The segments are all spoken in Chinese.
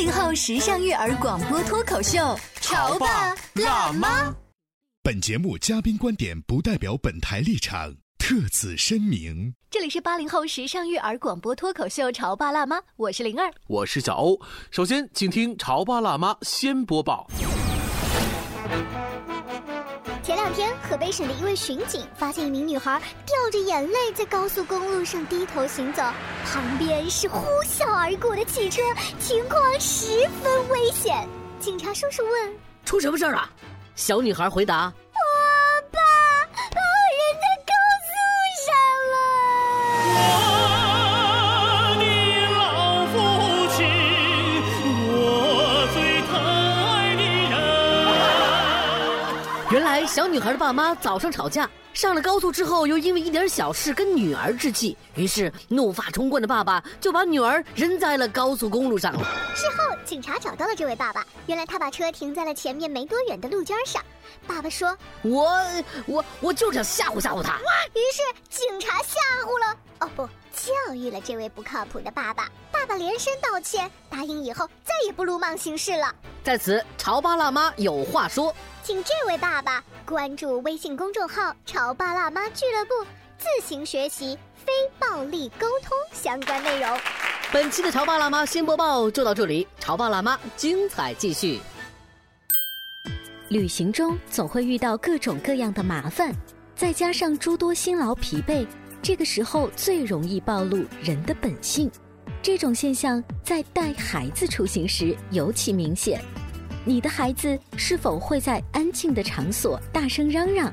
八零后时尚育儿广播脱口秀，潮爸辣妈。本节目嘉宾观点不代表本台立场，特此声明。这里是八零后时尚育儿广播脱口秀《潮爸辣妈》，我是灵儿，我是小欧。首先，请听《潮爸辣妈》先播报。前两天，河北省的一位巡警发现一名女孩掉着眼泪在高速公路上低头行走，旁边是呼啸而过的汽车，情况十分危险。警察叔叔问：“出什么事儿了？”小女孩回答：“原来小女孩的爸妈早上吵架，上了高速之后又因为一点小事跟女儿置气，于是怒发冲冠的爸爸就把女儿扔在了高速公路上。事后，警察找到了这位爸爸，原来他把车停在了前面没多远的路尖上。爸爸说：“我我我就想吓唬吓唬他。”于是警察吓唬了，哦不，教育了这位不靠谱的爸爸。爸爸连声道歉，答应以后再也不鲁莽行事了。在此，潮爸辣妈有话说，请这位爸爸关注微信公众号“潮爸辣妈俱乐部”，自行学习非暴力沟通相关内容。本期的潮爸辣妈新播报就到这里，潮爸辣妈精彩继续。旅行中总会遇到各种各样的麻烦，再加上诸多辛劳疲惫，这个时候最容易暴露人的本性。这种现象在带孩子出行时尤其明显。你的孩子是否会在安静的场所大声嚷嚷？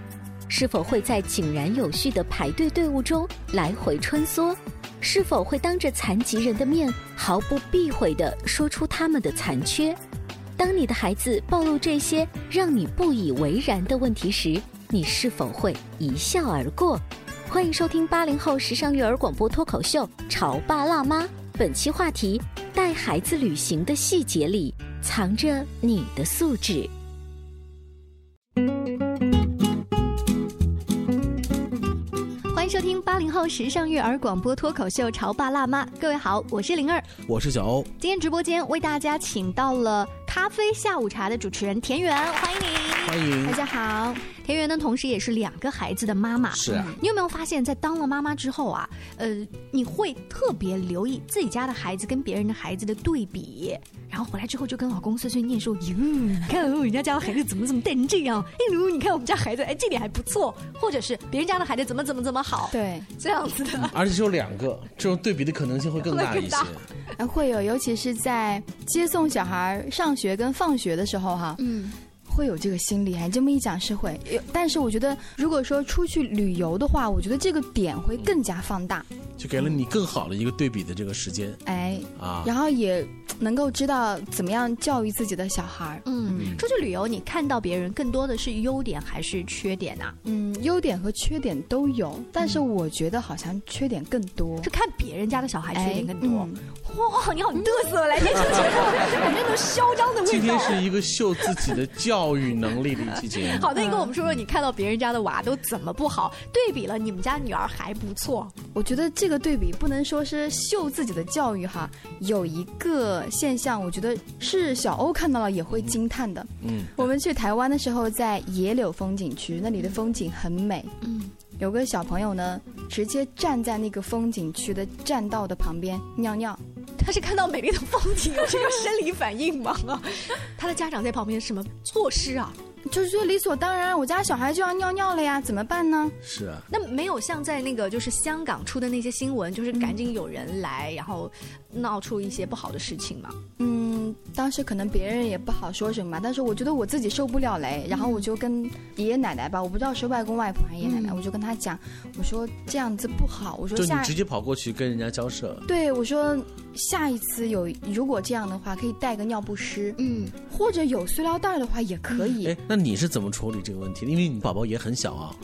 是否会在井然有序的排队队伍中来回穿梭？是否会当着残疾人的面毫不避讳地说出他们的残缺？当你的孩子暴露这些让你不以为然的问题时，你是否会一笑而过？欢迎收听八零后时尚育儿广播脱口秀《潮爸辣妈》，本期话题：带孩子旅行的细节里藏着你的素质。欢迎收听八零后时尚育儿广播脱口秀《潮爸辣妈》，各位好，我是灵儿，我是小欧。今天直播间为大家请到了咖啡下午茶的主持人田园，欢迎你，欢迎大家好。田园呢，同时也是两个孩子的妈妈。是啊，你有没有发现，在当了妈妈之后啊，呃，你会特别留意自己家的孩子跟别人的孩子的对比，然后回来之后就跟老公碎碎念说：“哟，你看人家家的孩子怎么怎么带成这样？哎呦，你看我们家孩子，哎，这点还不错。”或者是别人家的孩子怎么怎么怎么好？对，这样子的。而且只有两个，这种对比的可能性会更大一些。啊，会有，尤其是在接送小孩上学跟放学的时候，哈，嗯。会有这个心理，还这么一讲是会，但是我觉得，如果说出去旅游的话，我觉得这个点会更加放大，就给了你更好的一个对比的这个时间。哎，啊，然后也能够知道怎么样教育自己的小孩儿。嗯，出去旅游，你看到别人更多的是优点还是缺点啊？嗯，优点和缺点都有，但是我觉得好像缺点更多。是看别人家的小孩缺点更多。哇，你好嘚瑟，来天出节目，感觉那种嚣张的味道。今天是一个秀自己的教育能力的一期节目。好的，你跟我们说说，你看到别人家的娃都怎么不好？对比了你们家女儿还不错。我觉得这个对比不能说是秀自己的教育哈，有一个现象，我觉得是小欧看到了也会惊叹的。嗯，我们去台湾的时候，在野柳风景区，那里的风景很美。嗯，有个小朋友呢，直接站在那个风景区的栈道的旁边尿尿。他是看到美丽的风景有这个生理反应吗？他的家长在旁边什么措施啊？就是觉得理所当然，我家小孩就要尿尿了呀，怎么办呢？是啊，那没有像在那个就是香港出的那些新闻，就是赶紧有人来，然后闹出一些不好的事情嘛。嗯，当时可能别人也不好说什么嘛，但是我觉得我自己受不了嘞，然后我就跟爷爷奶奶吧，我不知道是外公外婆还是爷爷奶奶，我就跟他讲，我说这样子不好，我说下就你直接跑过去跟人家交涉，对我说下一次有如果这样的话，可以带个尿不湿，嗯，或者有塑料袋的话也可以。哎，那你是怎么处理这个问题？因为你宝宝也很小啊。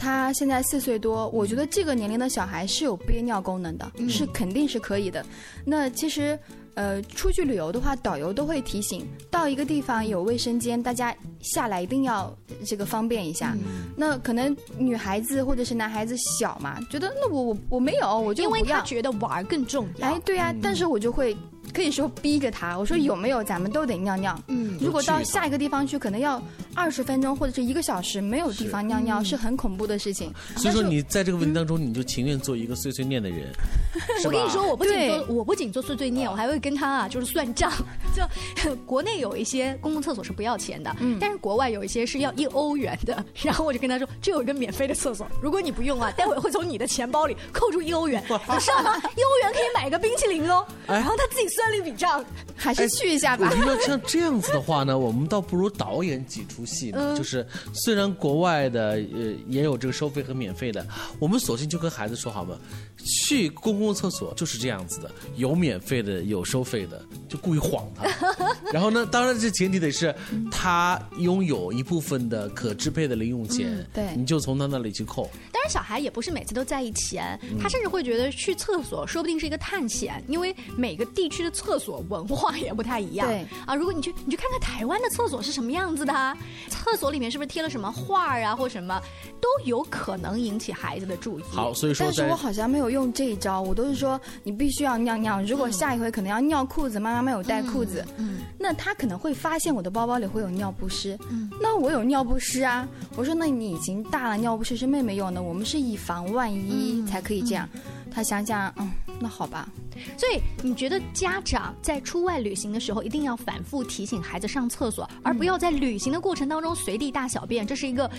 他现在四岁多，我觉得这个年龄的小孩是有憋尿功能的，嗯是肯定是可以的。那其实，呃，出去旅游的话，导游都会提醒，到一个地方有卫生间，大家下来一定要这个方便一下。嗯那可能女孩子或者是男孩子小嘛，觉得那我我我没有，我就因为他觉得玩儿更重要。哎，对呀、但是我就会可以说逼着他，我说有没有，咱们都得尿尿。嗯如果到下一个地方去，可能要二十分钟或者是一个小时没有地方尿尿，是很恐怖的事情。所以说你在这个问题当中，你就情愿做一个碎碎念的人。我跟你说，我不仅做，我不仅做碎碎念，我还会跟他啊，就是算账。就国内有一些公共厕所是不要钱的，嗯但是国外有一些是要一欧元的。然后我就跟他说，这有一个免费的厕所，如果你不用啊，待会会从你的钱包里扣除一欧元。你知道吗？一欧元可以买个冰淇淋哦。哎然后他自己算了一笔账，还是去一下吧我。觉得像这样子的话呢，我们倒不如导演挤出戏呢。就是虽然国外的呃也有这个收费和免费的，我们索性就跟孩子说好吗？去公共厕所就是这样子的，有免费的，有收费的，就故意晃他。然后呢，当然这前提得是他拥有一部分的可支配的零用钱，嗯对你就从他那里去扣。当然，小孩也不是每次都在意钱，嗯他甚至会觉得去厕所说不定是一个探险，因为每个地区的厕所文化也不太一样。对啊，如果你去你去看看台湾的厕所是什么样子的啊，厕所里面是不是贴了什么画儿啊，或什么，都有可能引起孩子的注意。好，所以说但是我好像没有用这一招，我都是说你必须要尿尿。如果下一回可能要尿裤子，妈妈没有带裤子，嗯那他可能会发现我的包包里会有尿不湿。嗯那我有尿不湿啊，我说那你已经大了，尿不湿是妹妹用的，我们是以防万一嗯才可以这样。他想想，嗯，那好吧，所以你觉得家长在出外旅行的时候，一定要反复提醒孩子上厕所，而不要在旅行的过程当中随地大小便，这是一个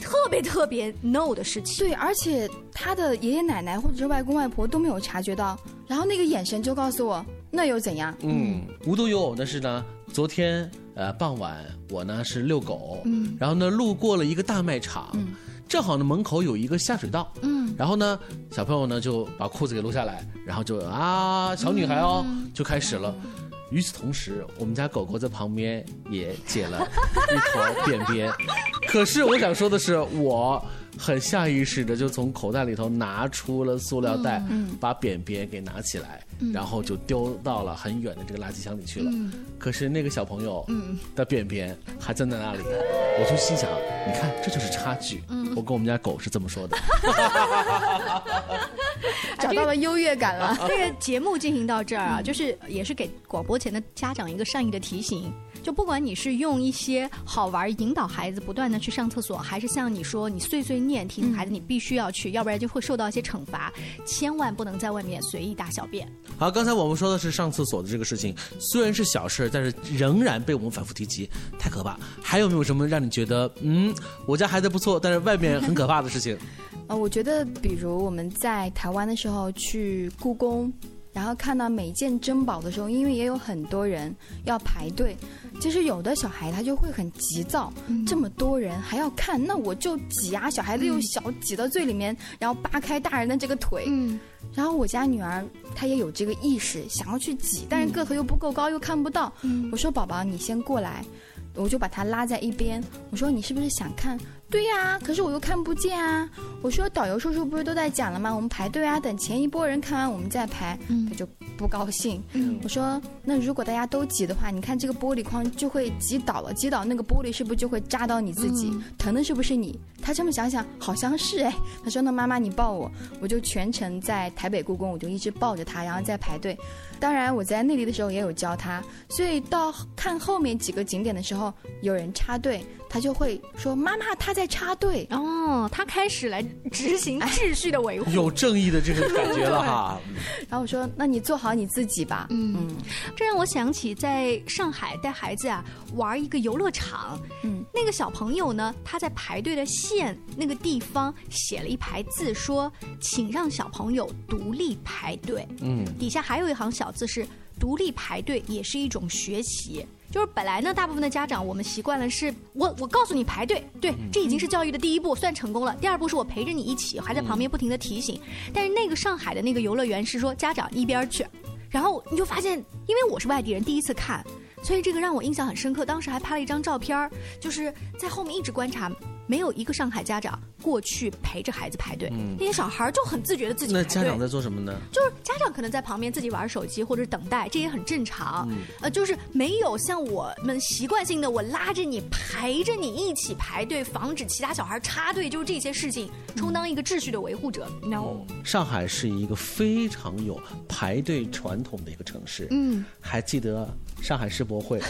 特别特别 no 的事情。对，而且他的爷爷奶奶或者是外公外婆都没有察觉到，然后那个眼神就告诉我，那又怎样？嗯，无独有偶的是呢，昨天呃傍晚我呢是遛狗，嗯。然后呢路过了一个大卖场，嗯正好呢门口有一个下水道，嗯然后呢小朋友呢就把裤子给撸下来，然后就啊小女孩哦、嗯就开始了。与此同时，我们家狗狗在旁边也解了一坨便便。可是我想说的是，我很下意识的就从口袋里头拿出了塑料袋，嗯把便便给拿起来，然后就丢到了很远的这个垃圾箱里去了。嗯可是那个小朋友嗯的便便还站在那里，我就心想，你看这就是差距。嗯我跟我们家狗是这么说的。找到了优越感了。这个节目进行到这儿啊，就是也是给广播前的家长一个善意的提醒，就不管你是用一些好玩引导孩子不断的去上厕所，还是像你说你碎碎念提醒孩子你必须要去，要不然就会受到一些惩罚，千万不能在外面随意大小便。好，刚才我们说的是上厕所的这个事情，虽然是小事，但是仍然被我们反复提及，太可怕。还有没有什么让你觉得，嗯，我家孩子不错，但是外面很可怕的事情？呃，我觉得比如我们在台湾的时候去故宫，然后看到每件珍宝的时候，因为也有很多人要排队，其实有的小孩他就会很急躁，这么多人还要看，那我就挤啊，小孩子又小，挤到最里面，然后扒开大人的这个腿。嗯然后我家女儿她也有这个意识，想要去挤，但是个头又不够高，又看不到。我说宝宝，你先过来，我就把她拉在一边。我说你是不是想看？对呀、可是我又看不见啊。我说导游叔叔不是都在讲了吗？我们排队啊，等前一波人看完我们再排。他就不高兴。我说那如果大家都挤的话，你看这个玻璃框就会挤倒了，挤倒那个玻璃是不是就会扎到你自己？疼的是不是你？他这么想想，好像是哎。他说那妈妈你抱我，我就全程在台北故宫，我就一直抱着他，然后在排队。当然我在内地的时候也有教他，所以到看后面几个景点的时候，有人插队，他就会说：“妈妈，他在插队。”哦，他开始来执行秩序的维护，有正义的这个感觉了哈。然后我说：“那你做好你自己吧。”嗯，这让我想起在上海带孩子啊玩一个游乐场，嗯，那个小朋友呢，他在排队的线那个地方写了一排字，说：“请让小朋友独立排队。”嗯，底下还有一行小字是：“独立排队也是一种学习。”就是本来呢，大部分的家长我们习惯了是我我告诉你排队，对，这已经是教育的第一步，算成功了。第二步是我陪着你一起，还在旁边不停的提醒。但是那个上海的那个游乐园是说家长一边去，然后你就发现，因为我是外地人，第一次看，所以这个让我印象很深刻。当时还拍了一张照片就是在后面一直观察。没有一个上海家长过去陪着孩子排队，那些小孩就很自觉的自己排队。那家长在做什么呢？就是家长可能在旁边自己玩手机或者等待，这也很正常。呃，就是没有像我们习惯性的我拉着你陪着你一起排队，防止其他小孩插队，就是这些事情充当一个秩序的维护者。No，上海是一个非常有排队传统的一个城市。嗯，还记得上海世博会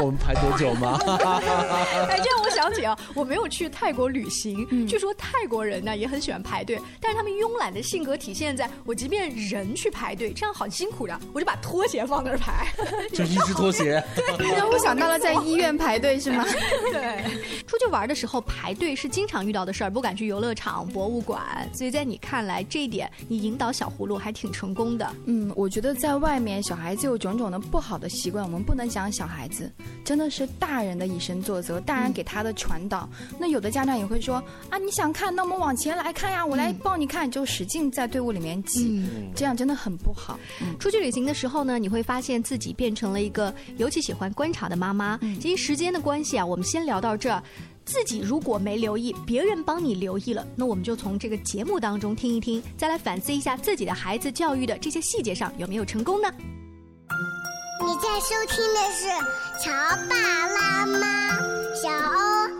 我们排多久吗？哎，这让我想起啊，我没有去。泰国旅行，据说泰国人呢也很喜欢排队，但是他们慵懒的性格体现在我即便人去排队，这样好辛苦的，我就把拖鞋放那儿排，就一只拖鞋。让我想到了在医院排队是吗？对，出去玩的时候排队是经常遇到的事儿，不敢去游乐场、博物馆，所以在你看来这一点，你引导小葫芦还挺成功的。嗯，我觉得在外面小孩子有种种的不好的习惯，我们不能讲小孩子，真的是大人的以身作则，大人给他的传导。那有的。家长也会说啊，你想看，那我们往前来看呀，我来抱你看，就使劲在队伍里面挤，这样真的很不好。出去旅行的时候呢，你会发现自己变成了一个尤其喜欢观察的妈妈。因为时间的关系啊，我们先聊到这儿。自己如果没留意，别人帮你留意了，那我们就从这个节目当中听一听，再来反思一下自己的孩子教育的这些细节上有没有成功呢？你在收听的是《乔爸拉妈》，小欧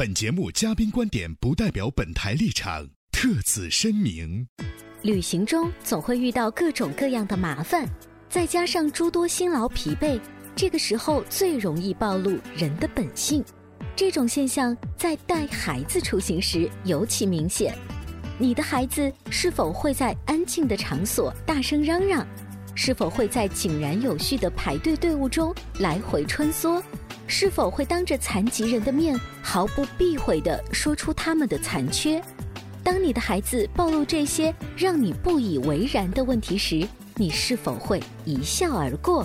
本节目嘉宾观点不代表本台立场，特此声明。旅行中总会遇到各种各样的麻烦，再加上诸多辛劳疲惫，这个时候最容易暴露人的本性。这种现象在带孩子出行时尤其明显。你的孩子是否会在安静的场所大声嚷嚷？是否会在井然有序的排队队伍中来回穿梭？是否会当着残疾人的面毫不避讳地说出他们的残缺？当你的孩子暴露这些让你不以为然的问题时，你是否会一笑而过？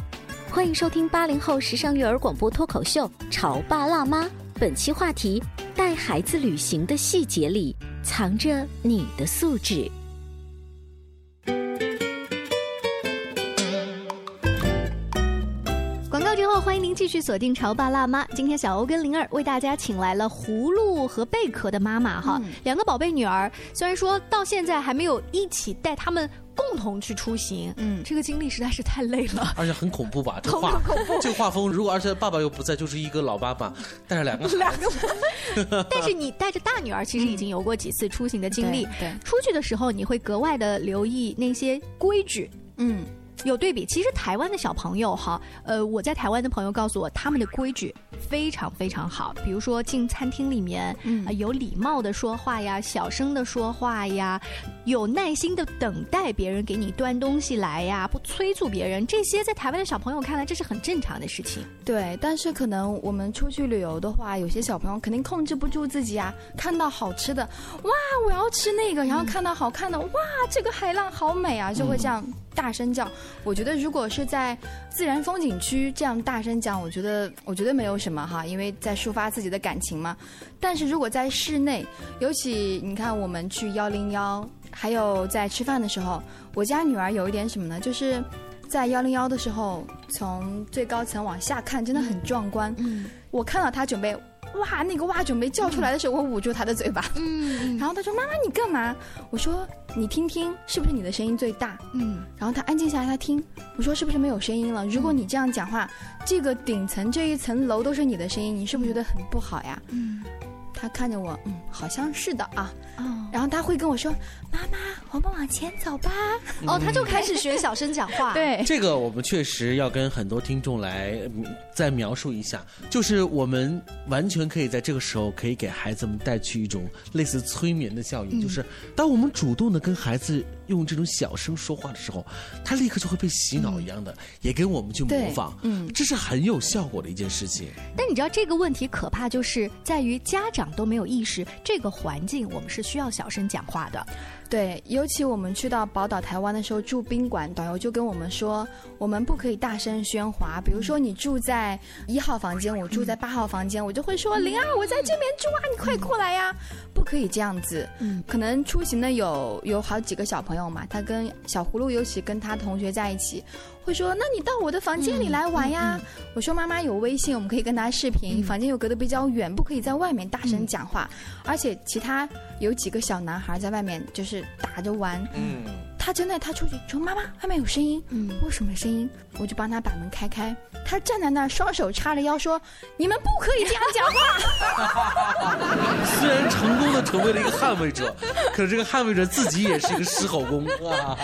欢迎收听八零后时尚育儿广播脱口秀《潮爸辣妈》，本期话题：带孩子旅行的细节里藏着你的素质。继续锁定《潮爸辣妈》。今天小欧跟灵儿为大家请来了葫芦和贝壳的妈妈哈，两个宝贝女儿。虽然说到现在还没有一起带他们共同去出行，嗯，这个经历实在是太累了，而且很恐怖吧？这画这个画风，如果而且爸爸又不在，就是一个老爸爸带着两个 两个。但是你带着大女儿，其实已经有过几次出行的经历。对，出去的时候你会格外的留意那些规矩，嗯。有对比，其实台湾的小朋友哈，呃，我在台湾的朋友告诉我，他们的规矩非常非常好。比如说进餐厅里面，嗯呃有礼貌的说话呀，小声的说话呀，有耐心的等待别人给你端东西来呀，不催促别人，这些在台湾的小朋友看来，这是很正常的事情。对，但是可能我们出去旅游的话，有些小朋友肯定控制不住自己啊，看到好吃的，哇，我要吃那个，然后看到好看的，哇，这个海浪好美啊，就会这样大声叫。我觉得如果是在自然风景区这样大声讲，我觉得我觉得没有什么哈，因为在抒发自己的感情嘛。但是如果在室内，尤其你看我们去幺零幺，还有在吃饭的时候，我家女儿有一点什么呢？就是在幺零幺的时候，从最高层往下看，真的很壮观。嗯，我看到他准备。哇，那个哇准备叫出来的时候，我捂住他的嘴巴。嗯，然后他说：“妈妈，你干嘛？”我说：“你听听，是不是你的声音最大？”嗯，然后他安静下来，他听。我说：“是不是没有声音了？如果你这样讲话，这个顶层这一层楼都是你的声音，你是不是觉得很不好呀？”嗯，她看着我，嗯，好像是的啊。哦然后他会跟我说：“妈妈，我们往前走吧。”哦，他就开始学小声讲话。对，这个我们确实要跟很多听众来嗯再描述一下，就是我们完全可以在这个时候可以给孩子们带去一种类似催眠的效应，嗯就是当我们主动的跟孩子用这种小声说话的时候，他立刻就会被洗脑一样的，也跟我们去模仿，嗯，这是很有效果的一件事情。但你知道这个问题可怕，就是在于家长都没有意识，这个环境我们是需要小声讲话的。对，尤其我们去到宝岛台湾的时候住宾馆，导游就跟我们说，我们不可以大声喧哗。比如说你住在一号房间，我住在八号房间，我就会说灵儿，我在这边住啊，你快过来呀！不可以这样子。嗯，可能出行的有有好几个小朋友嘛，他跟小葫芦尤其跟他同学在一起，会说，那你到我的房间里来玩呀。我说妈妈有微信，我们可以跟他视频，房间又隔得比较远，不可以在外面大声讲话。而且其他有几个小男孩在外面就是打着玩，嗯，他真的他出去说妈妈外面有声音，嗯，为什么声音？我就帮他把门开开，他站在那儿双手叉着腰说：“你们不可以这样讲话。虽然成功的成为了一个捍卫者，可是这个捍卫者自己也是一个狮吼功啊。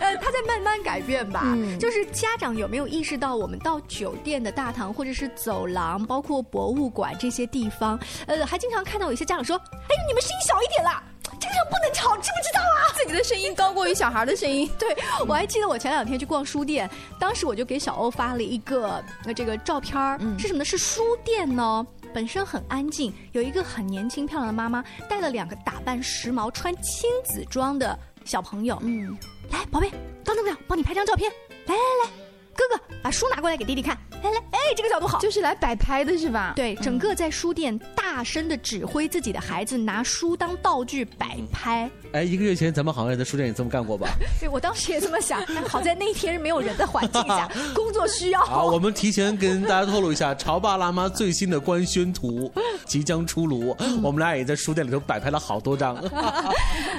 呃，他 在慢慢改变吧。嗯就是家长有没有意识到，我们到酒店的大堂或者是走廊，包括博物馆这些地方，呃，还经常看到有一些家长说：“哎呦，你们声音小一点啦，这个地方不能吵，知不知道啊？”自己的声音高过于小孩的声音。对，我还记得我前两天去逛书店，当时我就给小欧发了一个呃这个照片儿，嗯是什么呢？是书店呢。本身很安静，有一个很年轻漂亮的妈妈带了两个打扮时髦、穿亲子装的小朋友。嗯，来，宝贝，高正不了，帮你拍张照片。来来来，哥哥把书拿过来给弟弟看。来来，哎，这个角度好。就是来摆拍的是吧？对，整个在书店大声的指挥自己的孩子拿书当道具摆拍。哎，一个月前咱们好像也在书店也这么干过吧？对，我当时也这么想，但好在那天是没有人的环境下，工作需要。好，我们提前跟大家透露一下，潮爸辣妈最新的官宣图 即将出炉，我们俩也在书店里头摆拍了好多张。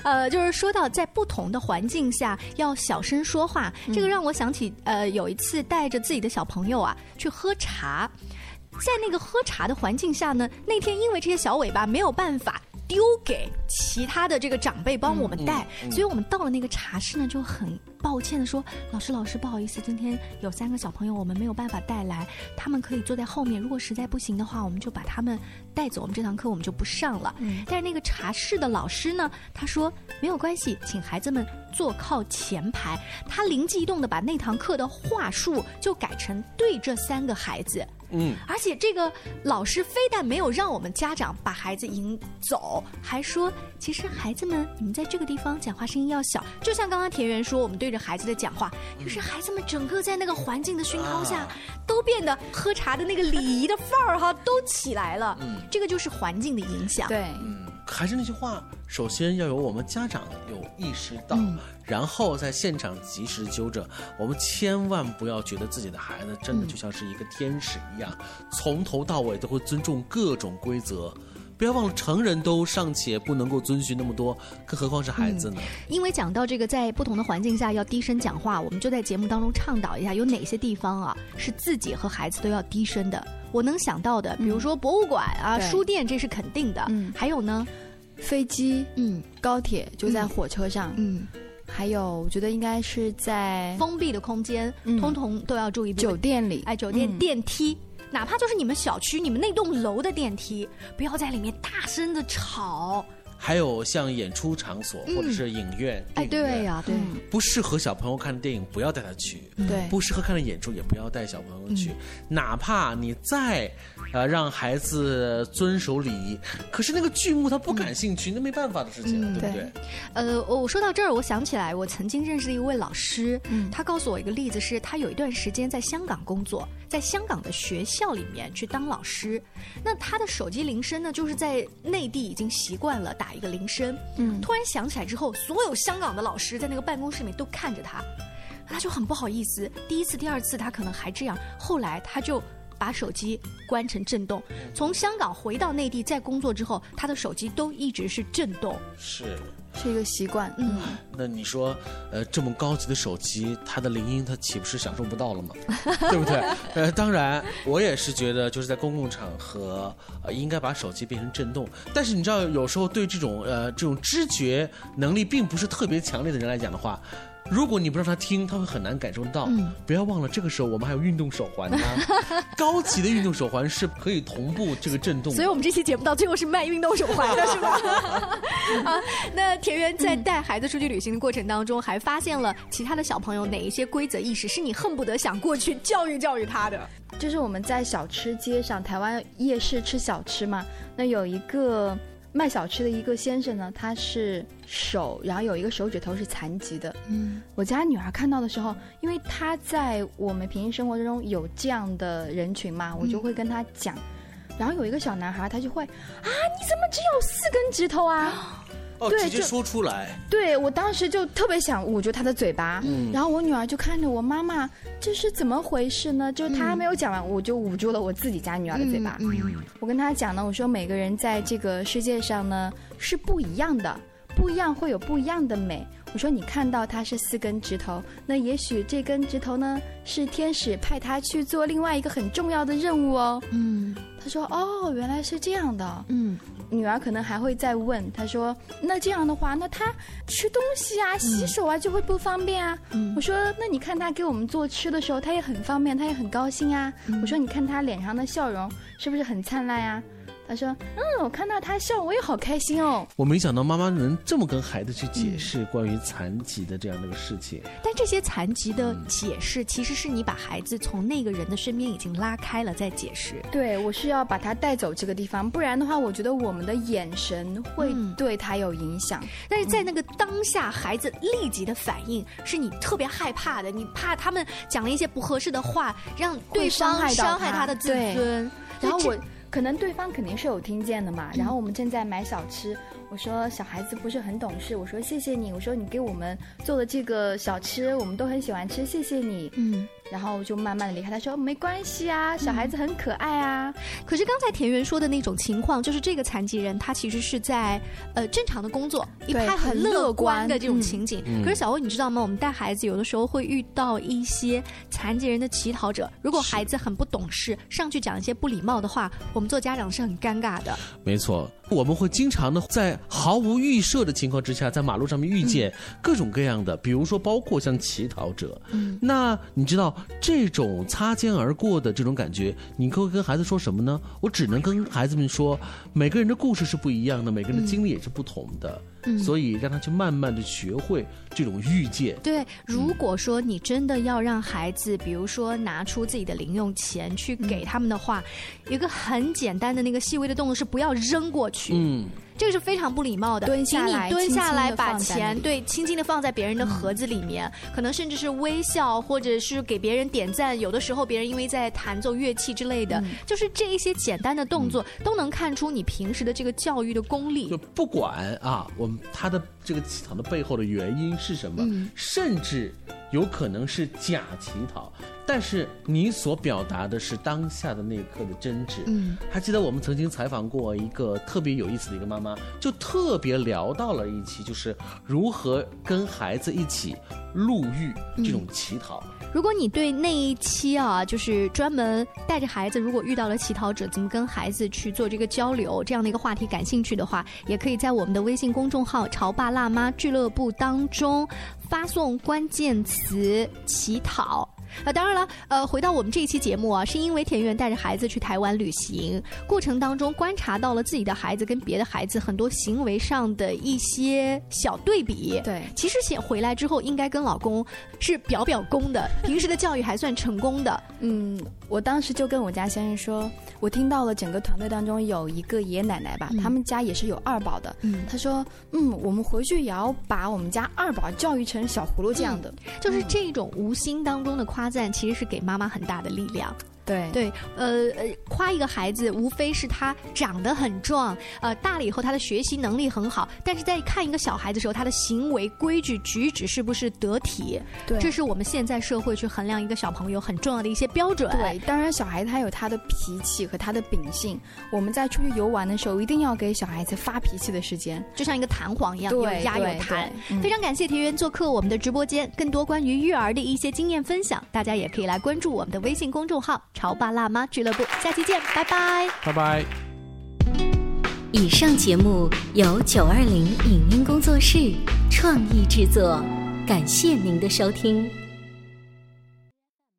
呃，就是说到在不同的环境下要小声说话，这个让我想起呃，有一次带着自己的小朋友啊去喝茶，在那个喝茶的环境下呢，那天因为这些小尾巴没有办法。丢给其他的这个长辈帮我们带，嗯嗯所以我们到了那个茶室呢，就很抱歉的说：“老师，老师，不好意思，今天有三个小朋友，我们没有办法带来，他们可以坐在后面。如果实在不行的话，我们就把他们带走，我们这堂课我们就不上了。嗯但是那个茶室的老师呢，他说没有关系，请孩子们坐靠前排。他灵机一动的把那堂课的话术就改成对这三个孩子。嗯，而且这个老师非但没有让我们家长把孩子引走，还说其实孩子们你们在这个地方讲话声音要小，就像刚刚田园说我们对着孩子的讲话，就是孩子们整个在那个环境的熏陶下，都变得喝茶的那个礼仪的范儿哈都起来了。嗯。这个就是环境的影响。对，还是那句话，首先要有我们家长有意识到，嗯然后在现场及时纠正。我们千万不要觉得自己的孩子真的就像是一个天使一样，从头到尾都会尊重各种规则。不要忘了，成人都尚且不能够遵循那么多，更何况是孩子呢？因为讲到这个，在不同的环境下要低声讲话，我们就在节目当中倡导一下，有哪些地方啊是自己和孩子都要低声的。我能想到的，比如说博物馆啊、对书店，这是肯定的。嗯还有呢，飞机，嗯，高铁就在火车上，嗯，还有我觉得应该是在封闭的空间，嗯通通都要注意。酒店里，哎，酒店、嗯电梯。哪怕就是你们小区、你们那栋楼的电梯，不要在里面大声的吵。还有像演出场所嗯或者是影院，哎，电影院对呀、对。不适合小朋友看的电影，不要带他去；对不适合看的演出，也不要带小朋友去。哪怕你再呃让孩子遵守礼仪，可是那个剧目他不感兴趣，那没办法的事情了，对不对？呃，我说到这儿，我想起来，我曾经认识的一位老师，他告诉我一个例子是，他有一段时间在香港工作，在香港的学校里面去当老师。那他的手机铃声呢，就是在内地已经习惯了打一个铃声，嗯突然响起来之后，所有香港的老师在那个办公室里面都看着他，他就很不好意思。第一次、第二次他可能还这样，后来他就。把手机关成震动，从香港回到内地再工作之后，他的手机都一直是震动。是。是一个习惯，嗯，那你说，呃，这么高级的手机，它的铃音，它岂不是享受不到了吗？对不对？呃，当然，我也是觉得，就是在公共场合，呃，应该把手机变成震动。但是你知道，有时候对这种呃这种知觉能力并不是特别强烈的人来讲的话。如果你不让他听，他会很难感受到。嗯不要忘了，这个时候我们还有运动手环呢。高级的运动手环是可以同步这个震动。所以我们这期节目到最后是卖运动手环的，是吧？啊，那田园在带孩子出去旅行的过程当中，还发现了其他的小朋友哪一些规则意识是你恨不得想过去教育教育他的？就是我们在小吃街上，台湾夜市吃小吃嘛，那有一个卖小吃的一个先生呢，他是手，然后有一个手指头是残疾的。嗯，我家女儿看到的时候，因为她在我们平时生活中有这样的人群嘛，我就会跟她讲。然后有一个小男孩，他就会啊，你怎么只有四根指头啊？哦，对直接就说出来。对我当时就特别想捂住他的嘴巴，嗯然后我女儿就看着我妈妈，这是怎么回事呢？就是她还没有讲完，我就捂住了我自己家女儿的嘴巴。嗯我跟她讲呢，我说每个人在这个世界上呢是不一样的，不一样会有不一样的美。我说你看到它是四根指头，那也许这根指头呢是天使派他去做另外一个很重要的任务哦。嗯，她说哦，原来是这样的。嗯，女儿可能还会再问，她说那这样的话，那她吃东西啊、洗手啊就会不方便啊。嗯我说那你看她给我们做吃的时候，她也很方便，她也很高兴啊。我说你看她脸上的笑容是不是很灿烂啊？她说嗯，我看到他笑，我也好开心哦。我没想到妈妈能这么跟孩子去解释关于残疾的这样的一个事情。但这些残疾的解释，其实是你把孩子从那个人的身边已经拉开了再解释。对，我需要把他带走这个地方，不然的话，我觉得我们的眼神会嗯对他有影响。但是在那个当下，孩子立即的反应是你特别害怕的，你怕他们讲了一些不合适的话，让对方害伤害他的自尊。然后我可能对方肯定是有听见的嘛，然后我们正在买小吃，我说小孩子不是很懂事，我说谢谢你，我说你给我们做的这个小吃，我们都很喜欢吃，谢谢你。嗯，然后就慢慢的离开，他说没关系啊，小孩子很可爱啊。可是刚才田园说的那种情况，就是这个残疾人他其实是在呃正常的工作，一派很乐观观的这种嗯情景。嗯可是小欧，你知道吗？我们带孩子有的时候会遇到一些残疾人的乞讨者，如果孩子很不懂事，上去讲一些不礼貌的话，我们做家长是很尴尬的。没错，我们会经常的在毫无预设的情况之下，在马路上面遇见各种各样的，比如说包括像乞讨者。嗯那你知道这种擦肩而过的这种感觉，你会跟孩子说什么呢？我只能跟孩子们说，每个人的故事是不一样的，每个人的经历也是不同的，嗯所以让他去慢慢的学会这种遇见。对，如果说你真的要让孩子，比如说拿出自己的零用钱去给他们的话，有一个很简单的那个细微的动作是不要扔过去。嗯，这个是非常不礼貌的。蹲下来请你蹲下来，把钱对轻轻的放在别人的盒子里面，可能甚至是微笑，或者是给别人点赞。有的时候别人因为在弹奏乐器之类的，就是这一些简单的动作，都能看出你平时的这个教育的功力就。不管啊，我们他的这个乞讨的背后的原因是什么，嗯甚至有可能是假乞讨，但是你所表达的是当下的那一刻的真挚。嗯，还记得我们曾经采访过一个特别有意思的一个妈妈，就特别聊到了一期，就是如何跟孩子一起路遇这种乞讨。如果你对那一期啊，就是专门带着孩子，如果遇到了乞讨者，怎么跟孩子去做这个交流这样的一个话题感兴趣的话，也可以在我们的微信公众号“潮爸辣妈俱乐部”当中发送关键词“乞讨”。啊，当然了，呃，回到我们这一期节目啊，是因为田园带着孩子去台湾旅行，过程当中观察到了自己的孩子跟别的孩子很多行为上的一些小对比。对，其实先回来之后，应该跟老公是表表功的，平时的教育还算成功的。嗯，我当时就跟我家先生说，我听到了整个团队当中有一个爷爷奶奶吧，嗯他们家也是有二宝的。嗯他说，嗯，我们回去也要把我们家二宝教育成小葫芦这样的。就是这种无心当中的夸夸赞，其实是给妈妈很大的力量。对对，呃呃，夸一个孩子，无非是他长得很壮，呃，大了以后他的学习能力很好，但是在看一个小孩的时候，他的行为规矩举止是不是得体？对这是我们现在社会去衡量一个小朋友很重要的一些标准。对，当然小孩他有他的脾气和他的秉性，我们在出去游玩的时候，一定要给小孩子发脾气的时间，就像一个弹簧一样，有对压有对弹。非常感谢田园做客我们的直播间，更多关于育儿的一些经验分享，大家也可以来关注我们的微信公众号“潮爸辣妈俱乐部”。下期见，拜拜。拜拜。以上节目由九二零影音工作室创意制作，感谢您的收听。